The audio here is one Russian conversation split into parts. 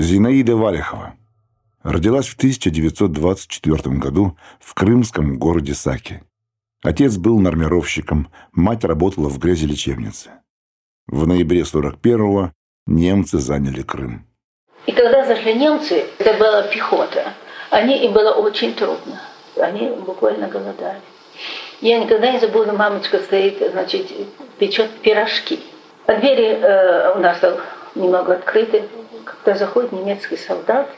Зинаида Валихова. Родилась в 1924 году в крымском городе Саки. Отец был нормировщиком, мать работала в грязелечебнице. В ноябре 41-го немцы заняли Крым. И когда зашли немцы, это была пехота. Они, им было очень трудно. Они буквально голодали. Я никогда не забуду, мамочка стоит, значит, печет пирожки. А двери э, у нас немного открыты. Когда заходит немецкий солдат,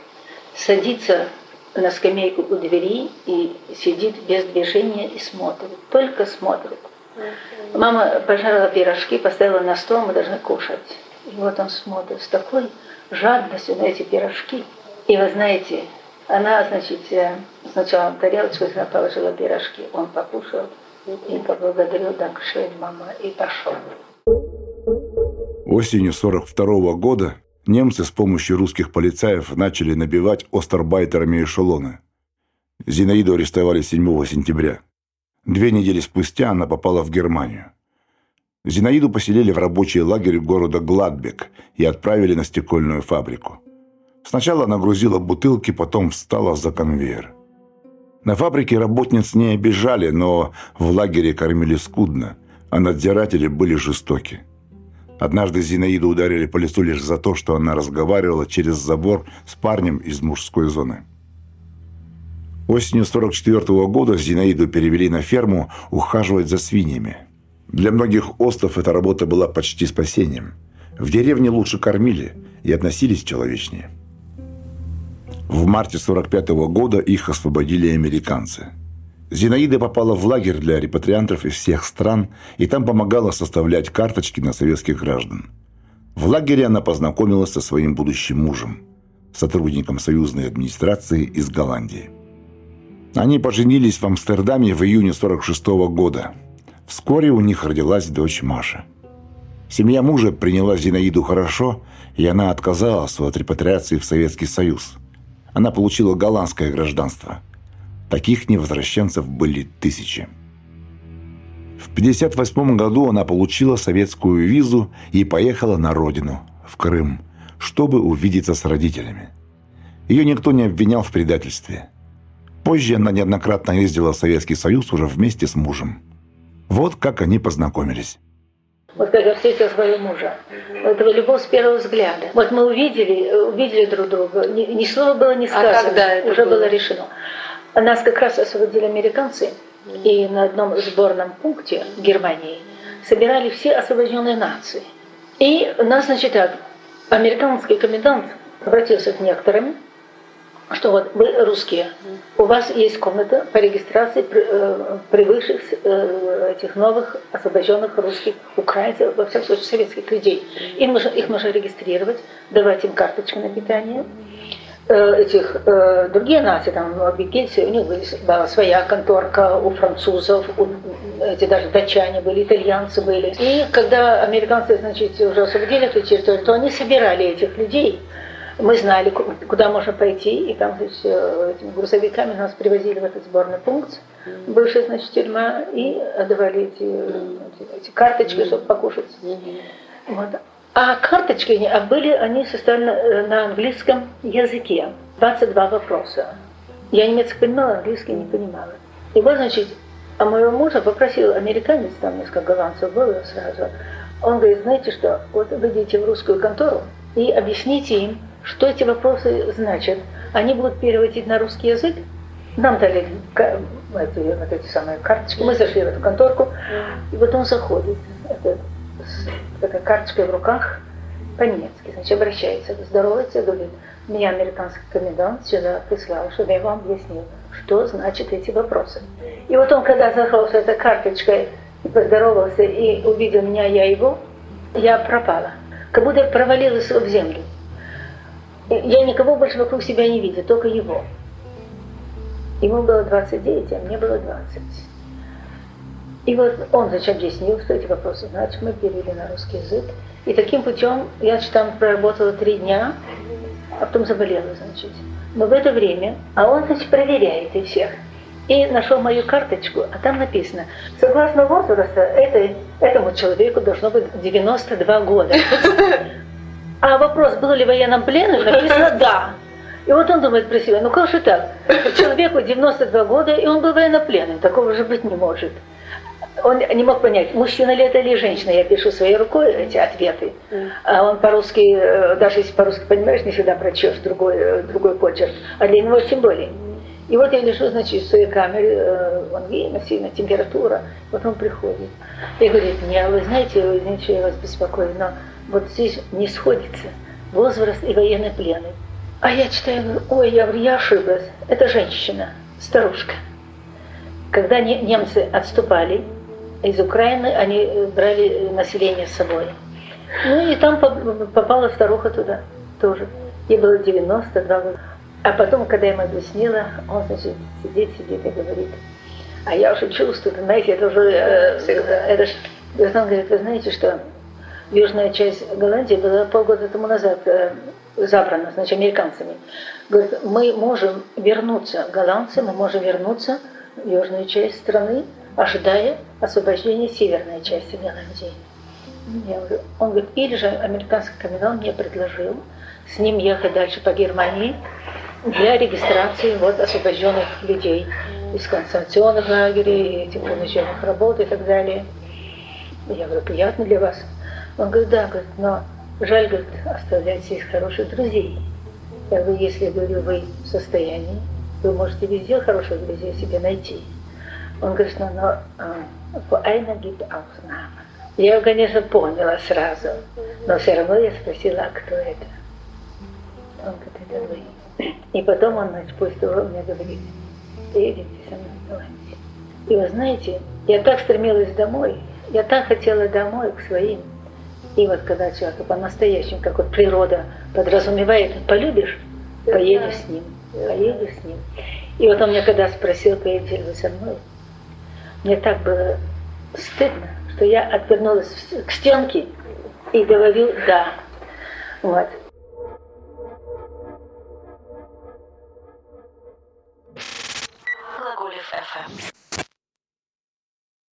садится на скамейку у двери и сидит без движения и смотрит. Только смотрит. Мама пожарила пирожки, поставила на стол, мы должны кушать. И вот он смотрит с такой жадностью на эти пирожки. И вы знаете, она, значит, э, сначала тарелочку положила пирожки, он покушал и поблагодарил Данкшейн, мама, и пошел. Осенью 42 -го года немцы с помощью русских полицаев начали набивать остербайтерами эшелоны. Зинаиду арестовали 7 сентября. Две недели спустя она попала в Германию. Зинаиду поселили в рабочий лагерь города Гладбек и отправили на стекольную фабрику. Сначала она грузила бутылки, потом встала за конвейер. На фабрике работниц не обижали, но в лагере кормили скудно, а надзиратели были жестоки. Однажды Зинаиду ударили по лицу лишь за то, что она разговаривала через забор с парнем из мужской зоны. Осенью 44 -го года Зинаиду перевели на ферму ухаживать за свиньями – для многих остов эта работа была почти спасением. В деревне лучше кормили и относились человечнее. В марте 45 -го года их освободили американцы. Зинаида попала в лагерь для репатриантов из всех стран и там помогала составлять карточки на советских граждан. В лагере она познакомилась со своим будущим мужем, сотрудником союзной администрации из Голландии. Они поженились в Амстердаме в июне 46 -го года – Вскоре у них родилась дочь Маша. Семья мужа приняла Зинаиду хорошо, и она отказалась от репатриации в Советский Союз. Она получила голландское гражданство. Таких невозвращенцев были тысячи. В 1958 году она получила советскую визу и поехала на родину, в Крым, чтобы увидеться с родителями. Ее никто не обвинял в предательстве. Позже она неоднократно ездила в Советский Союз уже вместе с мужем. Вот как они познакомились. Вот как я встретила своего мужа. Это любовь с первого взгляда. Вот мы увидели, увидели друг друга. Ни, ни слова было не сказано. А когда это уже было? было решено. Нас как раз освободили американцы. И на одном сборном пункте Германии собирали все освобожденные нации. И нас, значит, так, американский комендант обратился к некоторым, что вот вы русские, у вас есть комната по регистрации э, прибывших э, этих новых освобожденных русских украинцев, во всяком случае советских людей. Им нужно, их нужно регистрировать, давать им карточку на питание. Э, этих другие нации, там, в Бельгийцы, у них была своя конторка, у французов, у, эти даже датчане были, итальянцы были. И когда американцы, значит, уже освободили эту территорию, то они собирали этих людей, мы знали, куда можно пойти, и там значит, э, этими грузовиками нас привозили в этот сборный пункт, бывшая, значит, тюрьма, и отдавали эти, эти, эти карточки, чтобы покушать. Вот. А карточки, а были они составлены э, на английском языке. 22 вопроса. Я немецкий понимала, английский не понимала. И вот, значит, а моего мужа попросил американец, там несколько голландцев было сразу, он говорит, знаете что, вот вы идите в русскую контору и объясните им, что эти вопросы значат? Они будут переводить на русский язык? Нам дали эти, вот эти самые карточки. Мы зашли в эту конторку, и вот он заходит. Это, с этой карточкой в руках по-немецки. Значит, обращается, здоровается, говорит, меня американский комендант сюда прислал, чтобы я вам объяснил, что значат эти вопросы. И вот он, когда зашел с этой карточкой, поздоровался и увидел меня, я его, я пропала. Как будто я провалилась в землю. Я никого больше вокруг себя не видела, только его. Ему было 29, а мне было 20. И вот он, значит, объяснил, что эти вопросы значит, мы перевели на русский язык. И таким путем я там проработала три дня, а потом заболела, значит. Но в это время, а он, значит, проверяет и всех. И нашел мою карточку, а там написано, согласно возрасту, этой, этому человеку должно быть 92 года. А вопрос, был ли военном плену, написано «да». И вот он думает про себя, ну как же так? Человеку 92 года, и он был военнопленным. Такого же быть не может. Он не мог понять, мужчина ли это или женщина. Я пишу своей рукой эти ответы. А он по-русски, э, даже если по-русски понимаешь, не всегда прочешь другой, э, другой почерк. А для него тем более. И вот я лежу, значит, в своей камере, э, он видно, сильно температура. Вот он приходит. И говорит мне, вы знаете, вы извините, я вас беспокою, но вот здесь не сходится возраст и военный плены. А я читаю, ой, я, я ошиблась. Это женщина, старушка. Когда немцы отступали из Украины, они э, брали население с собой. Ну и там попала старуха туда тоже. Ей было 92 года. А потом, когда я ему объяснила, он, значит, сидит, сидит и говорит. А я уже чувствую, знаете, это уже... Э, это ж, он говорит, вы знаете, что южная часть Голландии была полгода тому назад э, забрана, значит, американцами. Говорит, мы можем вернуться, голландцы, мы можем вернуться в южную часть страны, ожидая освобождения северной части Голландии. Он говорит, или же американский капитан мне предложил с ним ехать дальше по Германии для регистрации вот освобожденных людей из концентрационных лагерей, этих вынужденных работ и так далее. Я говорю, приятно для вас. Он говорит, да, говорит, но Жаль, говорит, оставлять здесь хороших друзей. Я говорю, если, говорю, вы в состоянии, вы можете везде хороших друзей себе найти. Он говорит, ну, но по Айна gibt Ausnahme. Я его, конечно, поняла сразу, но все равно я спросила, а кто это? Он говорит, это вы. И потом он, того мне говорит, приедете со мной Голландию. И вы знаете, я так стремилась домой, я так хотела домой к своим. И вот когда человек по-настоящему, как вот природа подразумевает, полюбишь, поедешь с ним, поедешь с ним. И вот он мне когда спросил, поедете ли вы со мной, мне так было стыдно, что я отвернулась к стенке и говорю «да». Вот.